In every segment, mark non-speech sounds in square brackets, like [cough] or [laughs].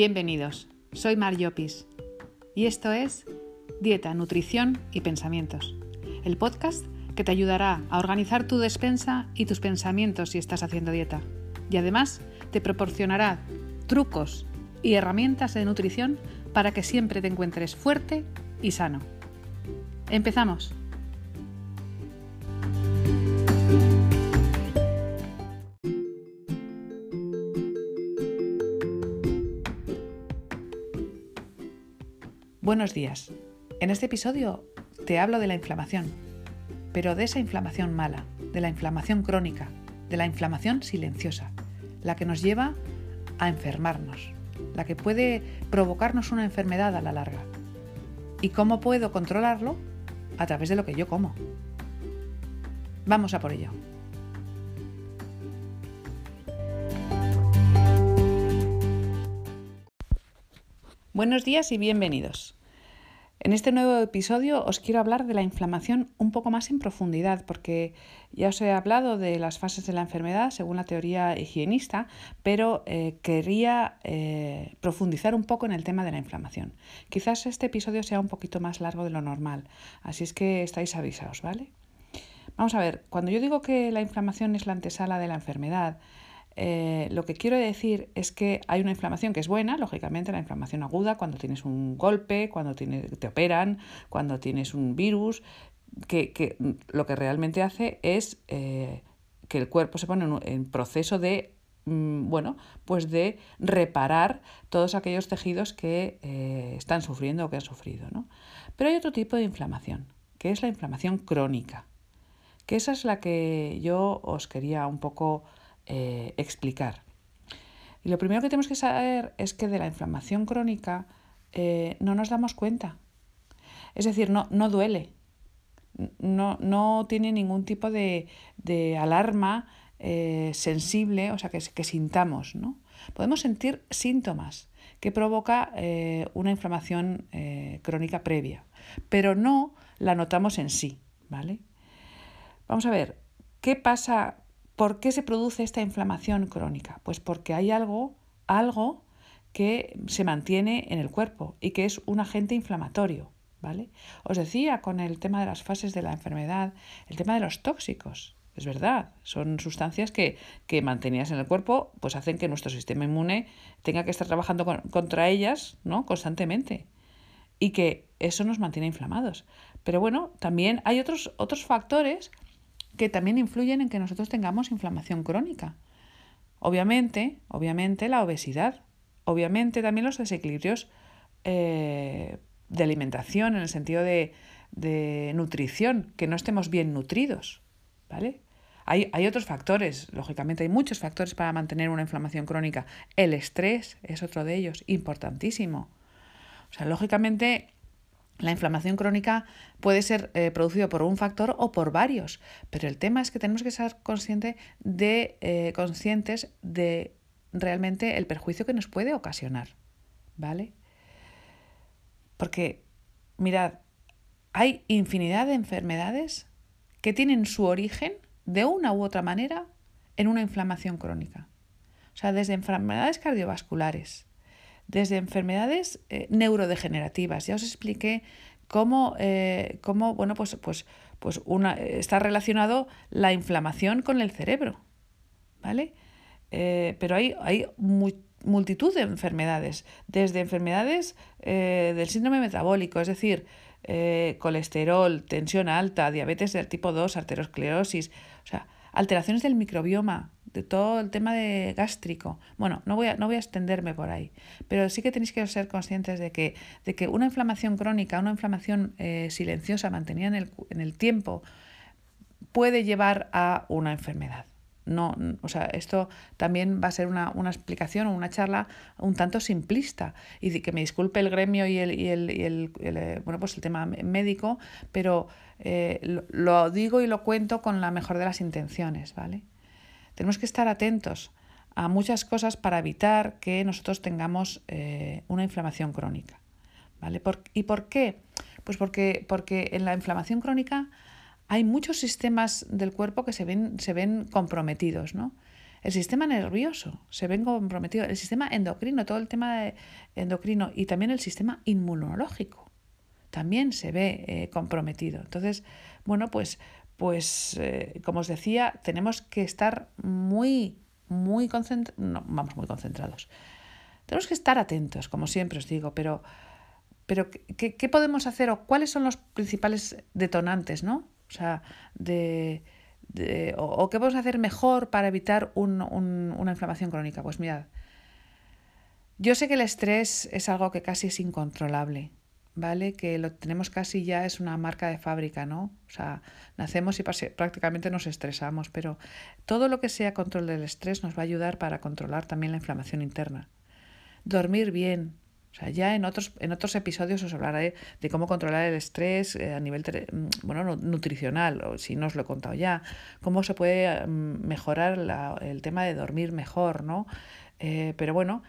Bienvenidos, soy Mar Llopis y esto es Dieta, Nutrición y Pensamientos, el podcast que te ayudará a organizar tu despensa y tus pensamientos si estás haciendo dieta. Y además te proporcionará trucos y herramientas de nutrición para que siempre te encuentres fuerte y sano. Empezamos. Buenos días. En este episodio te hablo de la inflamación, pero de esa inflamación mala, de la inflamación crónica, de la inflamación silenciosa, la que nos lleva a enfermarnos, la que puede provocarnos una enfermedad a la larga. ¿Y cómo puedo controlarlo? A través de lo que yo como. Vamos a por ello. Buenos días y bienvenidos. En este nuevo episodio os quiero hablar de la inflamación un poco más en profundidad, porque ya os he hablado de las fases de la enfermedad según la teoría higienista, pero eh, quería eh, profundizar un poco en el tema de la inflamación. Quizás este episodio sea un poquito más largo de lo normal, así es que estáis avisados, ¿vale? Vamos a ver, cuando yo digo que la inflamación es la antesala de la enfermedad, eh, lo que quiero decir es que hay una inflamación que es buena, lógicamente la inflamación aguda, cuando tienes un golpe, cuando te operan, cuando tienes un virus, que, lo que realmente hace es eh, que el cuerpo se pone en, proceso de mm, bueno, pues de reparar todos aquellos tejidos que eh, están sufriendo o que han sufrido. ¿no? Pero hay otro tipo de inflamación, que es la inflamación crónica, que esa es la que yo os quería un poco eh, explicar. Y lo primero que tenemos que saber es que de la inflamación crónica eh, no nos damos cuenta. Es decir, no, no duele, no, no, tiene ningún tipo de, alarma eh, sensible, o sea, que, que sintamos. ¿no? Podemos sentir síntomas que provoca una inflamación crónica previa, pero no la notamos en sí. ¿vale? Vamos a ver, ¿qué pasa ¿Por qué se produce esta inflamación crónica? Pues porque hay algo, algo que se mantiene en el cuerpo y que es un agente inflamatorio. ¿vale? Os decía con el tema de las fases de la enfermedad, el tema de los tóxicos. Es verdad, son sustancias que, que mantenidas en el cuerpo, pues hacen que nuestro sistema inmune tenga que estar trabajando contra ellas ¿no? constantemente y que eso nos mantiene inflamados. Pero bueno, también hay otros, otros factores que también influyen en que nosotros tengamos inflamación crónica. Obviamente, obviamente la obesidad, obviamente también los desequilibrios eh, de alimentación en el sentido de, nutrición, que no estemos bien nutridos, ¿vale? Hay, hay, otros factores, lógicamente hay muchos factores para mantener una inflamación crónica. El estrés es otro de ellos, importantísimo. O sea, lógicamente la inflamación crónica puede ser eh, producida por un factor o por varios, pero el tema es que tenemos que ser consciente de, eh, conscientes de realmente el perjuicio que nos puede ocasionar, ¿vale? Porque, mirad, hay infinidad de enfermedades que tienen su origen, de una u otra manera, en una inflamación crónica. O sea, desde enfermedades cardiovasculares, desde enfermedades eh, neurodegenerativas. Ya os expliqué cómo, eh, cómo bueno, pues, pues, pues una, está relacionado la inflamación con el cerebro. ¿Vale? Eh, pero hay, hay multitud de enfermedades, desde enfermedades del síndrome metabólico, es decir, colesterol, tensión alta, diabetes del tipo 2, arteriosclerosis, o sea, alteraciones del microbioma, de todo el tema de gástrico. Bueno, no voy, a, no voy a extenderme por ahí, pero sí que tenéis que ser conscientes de que, de que una inflamación crónica, una inflamación eh, silenciosa mantenida en el, en el tiempo, puede llevar a una enfermedad. No, o sea, esto también va a ser una, una, explicación o una charla un tanto simplista. Y que me disculpe el gremio y el, y el, y el, eh, bueno, pues el tema médico, pero eh, lo, lo, digo y lo cuento con la mejor de las intenciones, ¿vale? Tenemos que estar atentos a muchas cosas para evitar que nosotros tengamos eh, una inflamación crónica. ¿vale? ¿Y por qué? Pues porque, porque en la inflamación crónica hay muchos sistemas del cuerpo que se ven, se ven comprometidos. ¿no? El sistema nervioso se ve comprometido, el sistema endocrino, todo el tema de endocrino y también el sistema inmunológico también se ve eh, comprometido. Entonces, bueno, pues, pues eh, como os decía, tenemos que estar muy, muy concentrados, no, vamos, muy concentrados. Tenemos que estar atentos, como siempre os digo, pero, pero ¿qué, qué podemos hacer o cuáles son los principales detonantes, ¿no? O sea, de, o, qué podemos hacer mejor para evitar una inflamación crónica. Pues mirad, yo sé que el estrés es algo que casi es incontrolable, ¿vale? Que lo tenemos casi ya, es una marca de fábrica, ¿no? O sea, nacemos y prácticamente nos estresamos, pero todo lo que sea control del estrés nos va a ayudar para controlar también la inflamación interna. Dormir bien, o sea, ya en otros, en otros episodios os hablaré de cómo controlar el estrés eh, a nivel mm, bueno, nutricional, o si no os lo he contado ya, cómo se puede mm, mejorar el tema de dormir mejor, ¿no? Eh, pero bueno,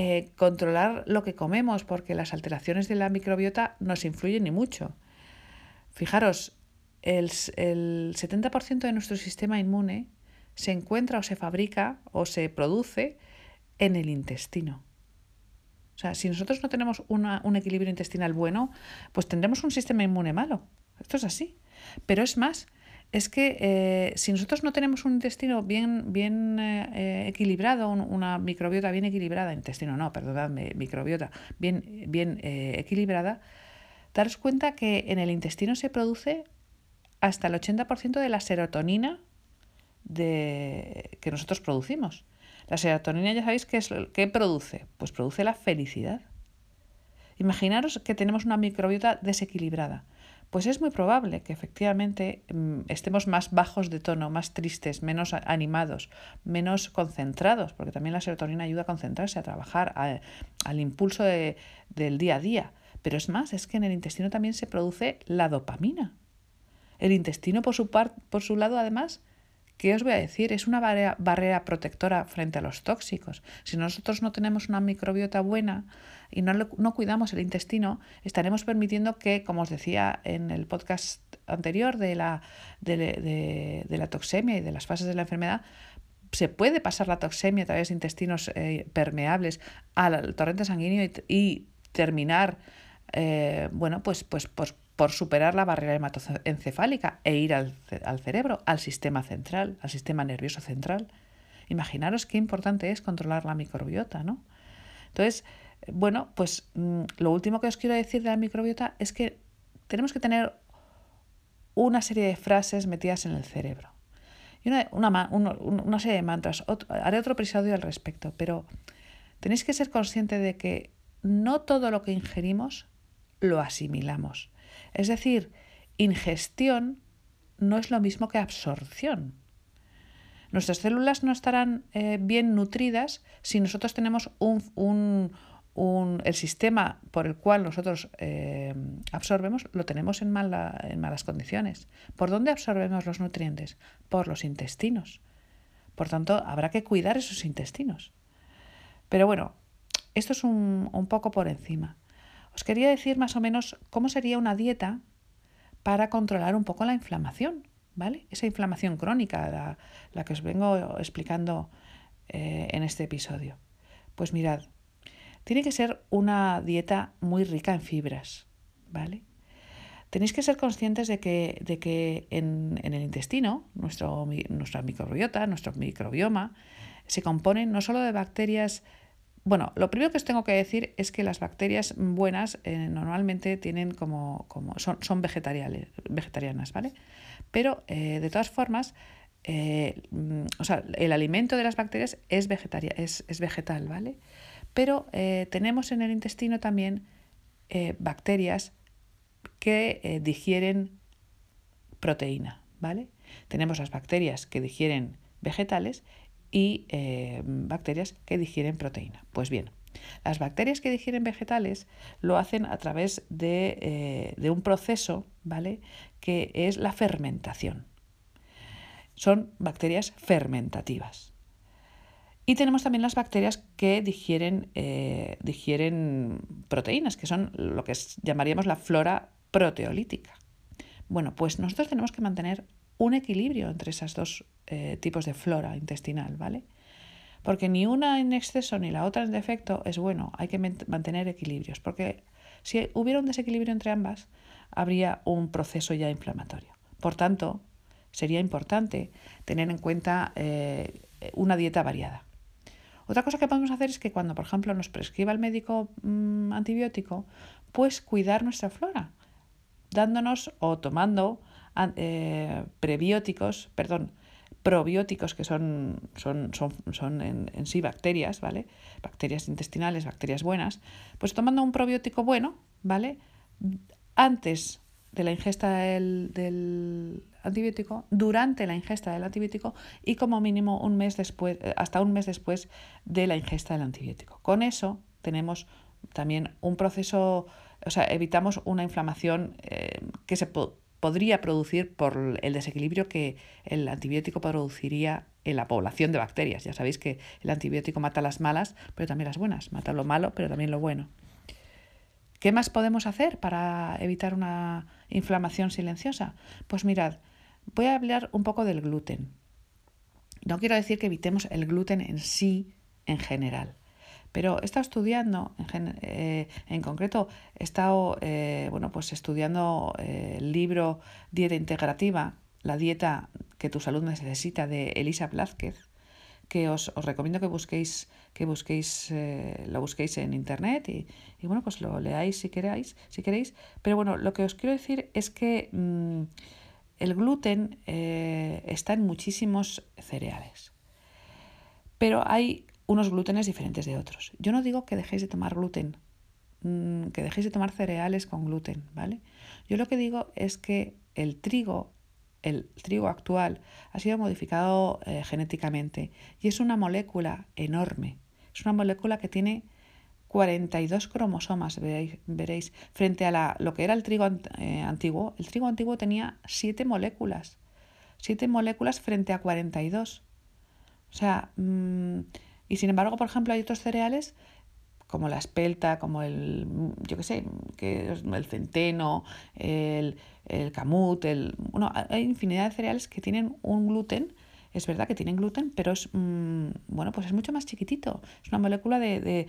eh, controlar lo que comemos, porque las alteraciones de la microbiota nos influyen y mucho. Fijaros, el, el 70% de nuestro sistema inmune se encuentra o se fabrica o se produce en el intestino. O sea, si nosotros no tenemos un equilibrio intestinal bueno, pues tendremos un sistema inmune malo. Esto es así. Pero es más, es que eh, si nosotros no tenemos un intestino bien, bien eh, equilibrado, una microbiota bien equilibrada, intestino no, perdonadme, microbiota bien, bien eh, equilibrada, daros cuenta que en el intestino se produce hasta el 80% de la serotonina de, que nosotros producimos. La serotonina ya sabéis qué es qué produce, pues produce la felicidad. Imaginaros que tenemos una microbiota desequilibrada. Pues es muy probable que efectivamente mm, estemos más bajos de tono, más tristes, menos animados, menos concentrados, porque también la serotonina ayuda a concentrarse, a trabajar, al impulso del día a día. Pero es más, es que en el intestino también se produce la dopamina. El intestino, por su, por su lado, además, ¿Qué os voy a decir? Es una barrera, protectora frente a los tóxicos. Si nosotros no tenemos una microbiota buena y no, no cuidamos el intestino, estaremos permitiendo que, como os decía en el podcast anterior de la, de, la toxemia y de las fases de la enfermedad, se puede pasar la toxemia a través de intestinos eh, permeables al torrente sanguíneo y, terminar, eh, bueno, pues, pues, pues por superar la barrera hematoencefálica e ir al, cerebro, al sistema central, al sistema nervioso central. Imaginaros qué importante es controlar la microbiota, ¿no? Entonces, bueno, pues mm, lo último que os quiero decir de la microbiota es que tenemos que tener una serie de frases metidas en el cerebro. Y una, una serie de mantras. haré otro episodio al respecto, pero tenéis que ser conscientes de que no todo lo que ingerimos lo asimilamos. Es decir, ingestión no es lo mismo que absorción. Nuestras células no estarán eh, bien nutridas si nosotros tenemos un, el sistema por el cual nosotros eh, absorbemos, lo tenemos en, en malas condiciones. ¿Por dónde absorbemos los nutrientes? Por los intestinos. Por tanto, habrá que cuidar esos intestinos. Pero bueno, esto es un, un poco por encima. Os quería decir más o menos cómo sería una dieta para controlar un poco la inflamación, ¿vale? Esa inflamación crónica, la, que os vengo explicando eh, en este episodio. Pues mirad, tiene que ser una dieta muy rica en fibras, ¿vale? Tenéis que ser conscientes de que, de que en, el intestino, nuestro, nuestra microbiota, nuestro microbioma, se compone no solo de bacterias bueno, lo primero que os tengo que decir es que las bacterias buenas eh, normalmente tienen como, como son, son vegetarianas, ¿vale? Pero eh, de todas formas, eh, o sea, el alimento de las bacterias es, es, es vegetal, ¿vale? Pero tenemos en el intestino también bacterias que digieren proteína, ¿vale? Tenemos las bacterias que digieren vegetales y eh, bacterias que digieren proteína. Pues bien, las bacterias que digieren vegetales lo hacen a través de, eh, un proceso, ¿vale? Que es la fermentación. Son bacterias fermentativas. Y tenemos también las bacterias que digieren, eh, digieren proteínas, que son lo que llamaríamos la flora proteolítica. Bueno, pues nosotros tenemos que mantener un equilibrio entre esos dos eh, tipos de flora intestinal, ¿vale? Porque ni una en exceso ni la otra en defecto es bueno, hay que mantener equilibrios, porque si hubiera un desequilibrio entre ambas, habría un proceso ya inflamatorio. Por tanto, sería importante tener en cuenta eh, una dieta variada. Otra cosa que podemos hacer es que cuando, por ejemplo, nos prescriba el médico mm, antibiótico, pues cuidar nuestra flora, dándonos o tomando eh, prebióticos, perdón, probióticos que son, son, son, son en, en, sí bacterias, ¿vale? Bacterias intestinales, bacterias buenas, pues tomando un probiótico bueno, ¿vale? Antes de la ingesta del, del, antibiótico, durante la ingesta del antibiótico y como mínimo un mes después, eh, hasta un mes después de la ingesta del antibiótico. Con eso tenemos también un proceso, o sea, evitamos una inflamación eh, que se podría producir por el desequilibrio que el antibiótico produciría en la población de bacterias. Ya sabéis que el antibiótico mata las malas, pero también las buenas, mata lo malo, pero también lo bueno. ¿Qué más podemos hacer para evitar una inflamación silenciosa? Pues mirad, voy a hablar un poco del gluten. No quiero decir que evitemos el gluten en sí en general, pero he estado estudiando, en, eh, concreto, he estado eh, bueno, pues estudiando eh, el libro Dieta Integrativa, la dieta que tu salud necesita de Elisa Blázquez, que os, os recomiendo que busquéis, que busquéis, lo busquéis en internet y, y, bueno, pues lo leáis si queráis, si queréis. Pero bueno, lo que os quiero decir es que mm, el gluten está en muchísimos cereales. Pero hay unos glútenes diferentes de otros. Yo no digo que dejéis de tomar gluten, mm, que dejéis de tomar cereales con gluten, ¿vale? Yo lo que digo es que el trigo el trigo actual ha sido modificado eh, genéticamente y es una molécula enorme. Es una molécula que tiene 42 cromosomas, veréis, frente a la, lo que era el trigo eh, antiguo. El trigo antiguo tenía 7 moléculas. 7 moléculas frente a 42. O sea, mm, y sin embargo, por ejemplo, hay otros cereales como la espelta, como el, yo qué sé, que el centeno, el, el camut, el, bueno, hay infinidad de cereales que tienen un gluten, es verdad que tienen gluten, pero es, mm, bueno, pues es mucho más chiquitito, es una molécula de, de,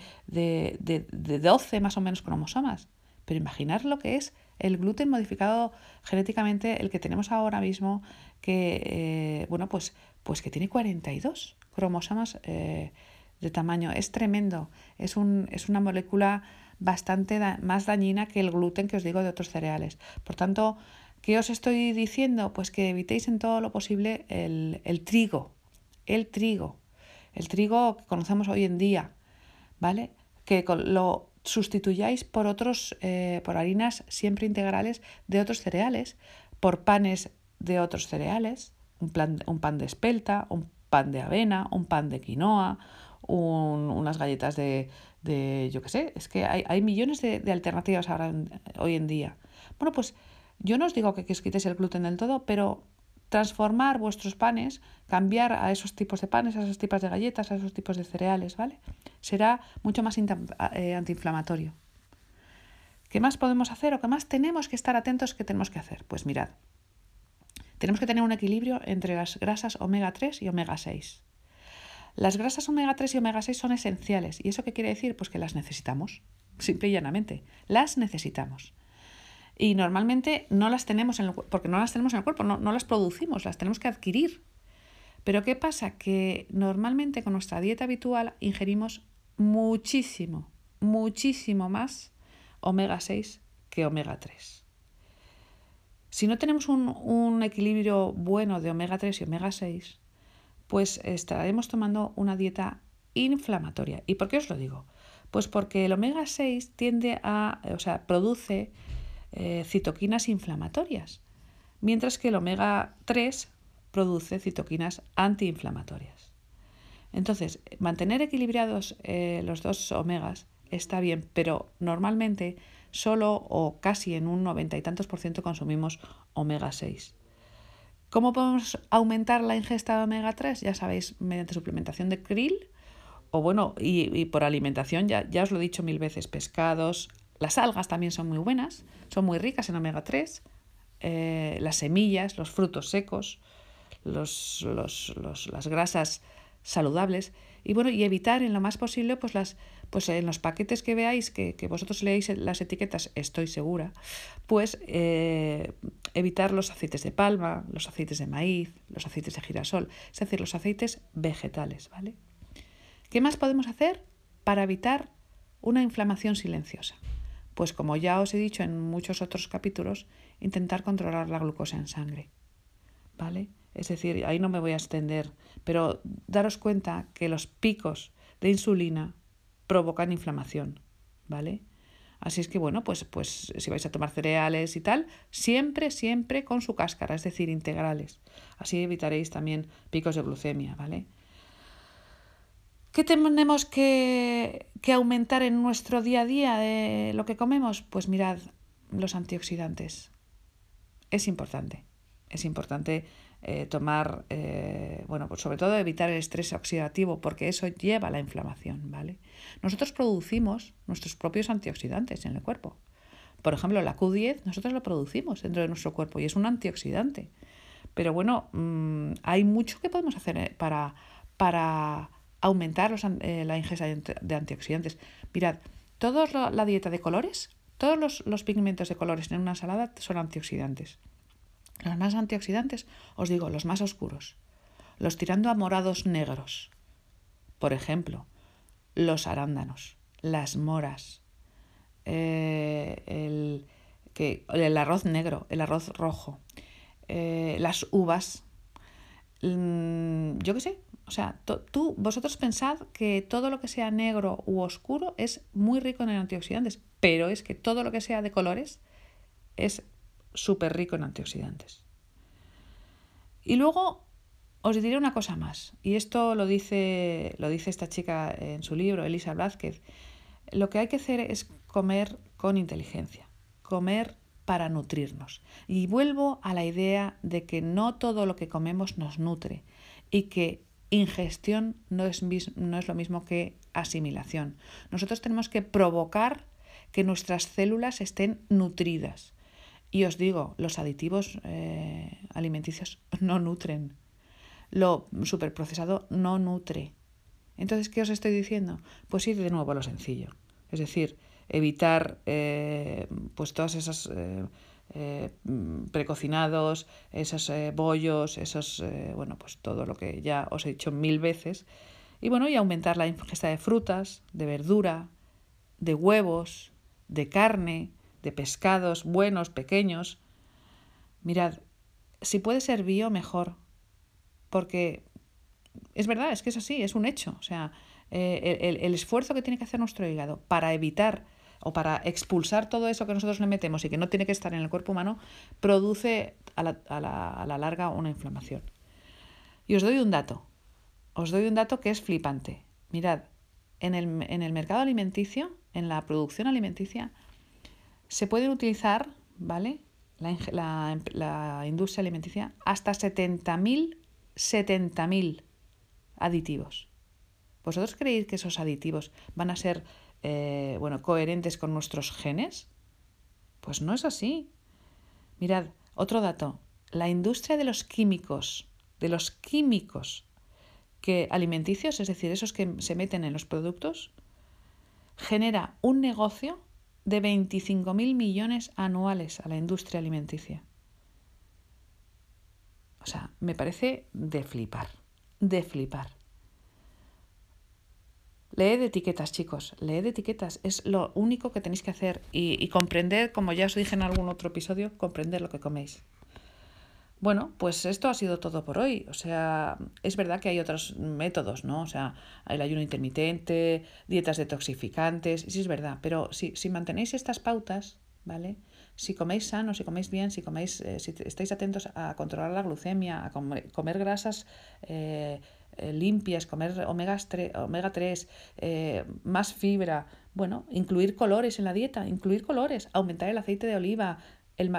de, de 12 más o menos cromosomas. Pero imaginar lo que es el gluten modificado genéticamente, el que tenemos ahora mismo, que, eh, bueno, pues, pues que tiene 42 cromosomas eh, de tamaño. Es tremendo. Es, un, es una molécula bastante más dañina que el gluten que os digo de otros cereales. Por tanto, ¿qué os estoy diciendo? Pues que evitéis en todo lo posible el, el trigo. El trigo. El trigo que conocemos hoy en día. ¿Vale? Que lo sustituyáis por otros, eh, por harinas siempre integrales de otros cereales, por panes de otros cereales, un, plan, un pan de espelta, un pan de avena, un pan de quinoa, unas galletas de, de, yo qué sé, es que hay, hay millones de, alternativas ahora hoy en día. Bueno, pues yo no os digo que, que os quitéis el gluten del todo, pero transformar vuestros panes, cambiar a esos tipos de panes, a esos tipos de galletas, a esos tipos de cereales, ¿vale? Será mucho más eh, antiinflamatorio. ¿Qué más podemos hacer o qué más tenemos que estar atentos que tenemos que hacer? Pues mirad, tenemos que tener un equilibrio entre las grasas omega 3 y omega 6. Las grasas omega 3 y omega 6 son esenciales. ¿Y eso qué quiere decir? Pues que las necesitamos, simple y llanamente. Las necesitamos. Y normalmente no las tenemos en el porque no las tenemos en el cuerpo, no, no las producimos, las tenemos que adquirir. Pero ¿qué pasa? Que normalmente con nuestra dieta habitual ingerimos muchísimo, muchísimo más omega 6 que omega 3. Si no tenemos un, equilibrio bueno de omega 3 y omega 6, pues estaremos tomando una dieta inflamatoria. ¿Y por qué os lo digo? Pues porque el omega 6 tiende a, o sea, produce eh, citoquinas inflamatorias, mientras que el omega 3 produce citoquinas antiinflamatorias. Entonces, mantener equilibrados eh, los dos omegas está bien, pero normalmente solo o casi en un noventa y tantos por ciento consumimos omega 6. ¿Cómo podemos aumentar la ingesta de omega 3? Ya sabéis, mediante suplementación de krill o bueno, y, por alimentación, ya, ya os lo he dicho mil veces, pescados, las algas también son muy buenas, son muy ricas en omega 3, eh, las semillas, los frutos secos, los, las grasas saludables y bueno, y evitar en lo más posible, pues las, pues en los paquetes que veáis, que, vosotros leéis las etiquetas, estoy segura, pues eh, evitar los aceites de palma, los aceites de maíz, los aceites de girasol, es decir, los aceites vegetales, ¿vale? ¿Qué más podemos hacer para evitar una inflamación silenciosa? Pues como ya os he dicho en muchos otros capítulos, intentar controlar la glucosa en sangre, ¿vale? Es decir, ahí no me voy a extender, pero daros cuenta que los picos de insulina provocan inflamación, ¿vale? Así es que bueno, pues, pues si vais a tomar cereales y tal, siempre, siempre con su cáscara, es decir, integrales. Así evitaréis también picos de glucemia, ¿vale? ¿Qué tenemos que, que aumentar en nuestro día a día de lo que comemos? Pues mirad, los antioxidantes. Es importante. Es importante eh, tomar, eh, bueno, pues sobre todo evitar el estrés oxidativo, porque eso lleva a la inflamación, ¿vale? Nosotros producimos nuestros propios antioxidantes en el cuerpo. Por ejemplo, la Q10 nosotros lo producimos dentro de nuestro cuerpo y es un antioxidante. Pero bueno, mm, hay mucho que podemos hacer eh, para, para aumentar la ingesta de antioxidantes. Mirad, toda la dieta de colores, todos los, los pigmentos de colores en una ensalada son antioxidantes. Los más antioxidantes, os digo, los más oscuros, los tirando a morados negros. Por ejemplo, los arándanos, las moras, eh, el, que, el, arroz negro, el arroz rojo, eh, las uvas. Mm, yo qué sé, o sea, tú, vosotros pensad que todo lo que sea negro u oscuro es muy rico en antioxidantes, pero es que todo lo que sea de colores es súper rico en antioxidantes. Y luego os diré una cosa más, y esto lo dice, lo dice esta chica en su libro, Elisa Blázquez. Lo que hay que hacer es comer con inteligencia, comer para nutrirnos. Y vuelvo a la idea de que no todo lo que comemos nos nutre y que ingestión no es, no es lo mismo que asimilación. Nosotros tenemos que provocar que nuestras células estén nutridas. Y os digo, los aditivos eh, alimenticios [laughs] no nutren. Lo superprocesado no nutre. Entonces, ¿qué os estoy diciendo? Pues ir de nuevo a lo sencillo. Es decir, evitar eh, pues todas esas eh, precocinados, esos bollos, esos, bueno, pues todo lo que ya os he dicho mil veces. Y bueno, y aumentar la ingesta de frutas, de verdura, de huevos, de carne, de pescados buenos, pequeños. Mirad, si puede ser bio, mejor. Porque es verdad, es que es así, es un hecho. O sea, eh, el, esfuerzo que tiene que hacer nuestro hígado para evitar o para expulsar todo eso que nosotros le metemos y que no tiene que estar en el cuerpo humano, produce a la, a la, a la larga una inflamación. Y os doy un dato. Os doy un dato que es flipante. Mirad, en el, en el mercado alimenticio, en la producción alimenticia, se pueden utilizar, ¿vale? La, industria alimenticia hasta 70.000 70.000 aditivos. ¿Vosotros creéis que esos aditivos van a ser eh, bueno, coherentes con nuestros genes? Pues no es así. Mirad, otro dato. La industria de los químicos, de los químicos que alimenticios, es decir, esos que se meten en los productos, genera un negocio de 25.000 millones anuales a la industria alimenticia. O sea, me parece de flipar, de flipar. Leed etiquetas, chicos, leed etiquetas. Es lo único que tenéis que hacer y, y comprender, como ya os dije en algún otro episodio, comprender lo que coméis. Bueno, pues esto ha sido todo por hoy. O sea, es verdad que hay otros métodos, ¿no? O sea, el ayuno intermitente, dietas detoxificantes, sí es verdad, pero si, si mantenéis estas pautas, ¿vale? Si coméis sano, si coméis bien, si coméis, eh, si estáis atentos a controlar la glucemia, a comer, grasas eh, eh, limpias, comer omega 3, omega 3 más fibra, bueno, incluir colores en la dieta, incluir colores, aumentar el aceite de oliva,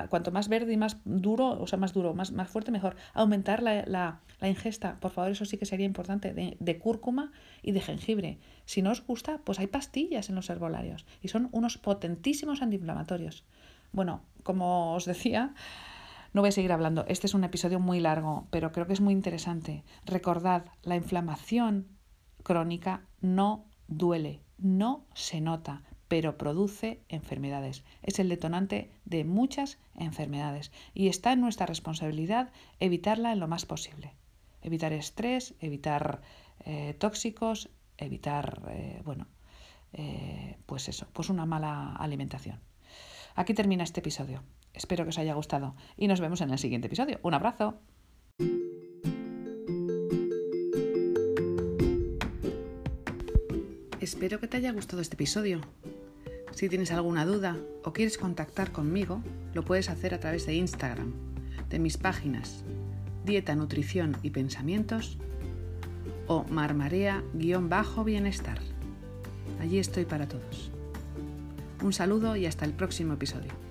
cuanto más verde y más duro, o sea, más duro, más, más fuerte, mejor. Aumentar la, la, la ingesta, por favor, eso sí que sería importante, de, de, cúrcuma y de jengibre. Si no os gusta, pues hay pastillas en los herbolarios y son unos potentísimos antiinflamatorios. Bueno, como os decía, No voy a seguir hablando. Este es un episodio muy largo, pero creo que es muy interesante. Recordad, la inflamación crónica no duele, no se nota, pero produce enfermedades. Es el detonante de muchas enfermedades y está en nuestra responsabilidad evitarla en lo más posible. Evitar estrés, evitar eh, tóxicos, evitar, eh, bueno, eh, pues eso, pues una mala alimentación. Aquí termina este episodio. Espero que os haya gustado y nos vemos en el siguiente episodio. Un abrazo. Espero que te haya gustado este episodio. Si tienes alguna duda o quieres contactar conmigo, lo puedes hacer a través de Instagram, de mis páginas Dieta, Nutrición y Pensamientos o marmarea-bienestar. Allí estoy para todos. Un saludo y hasta el próximo episodio.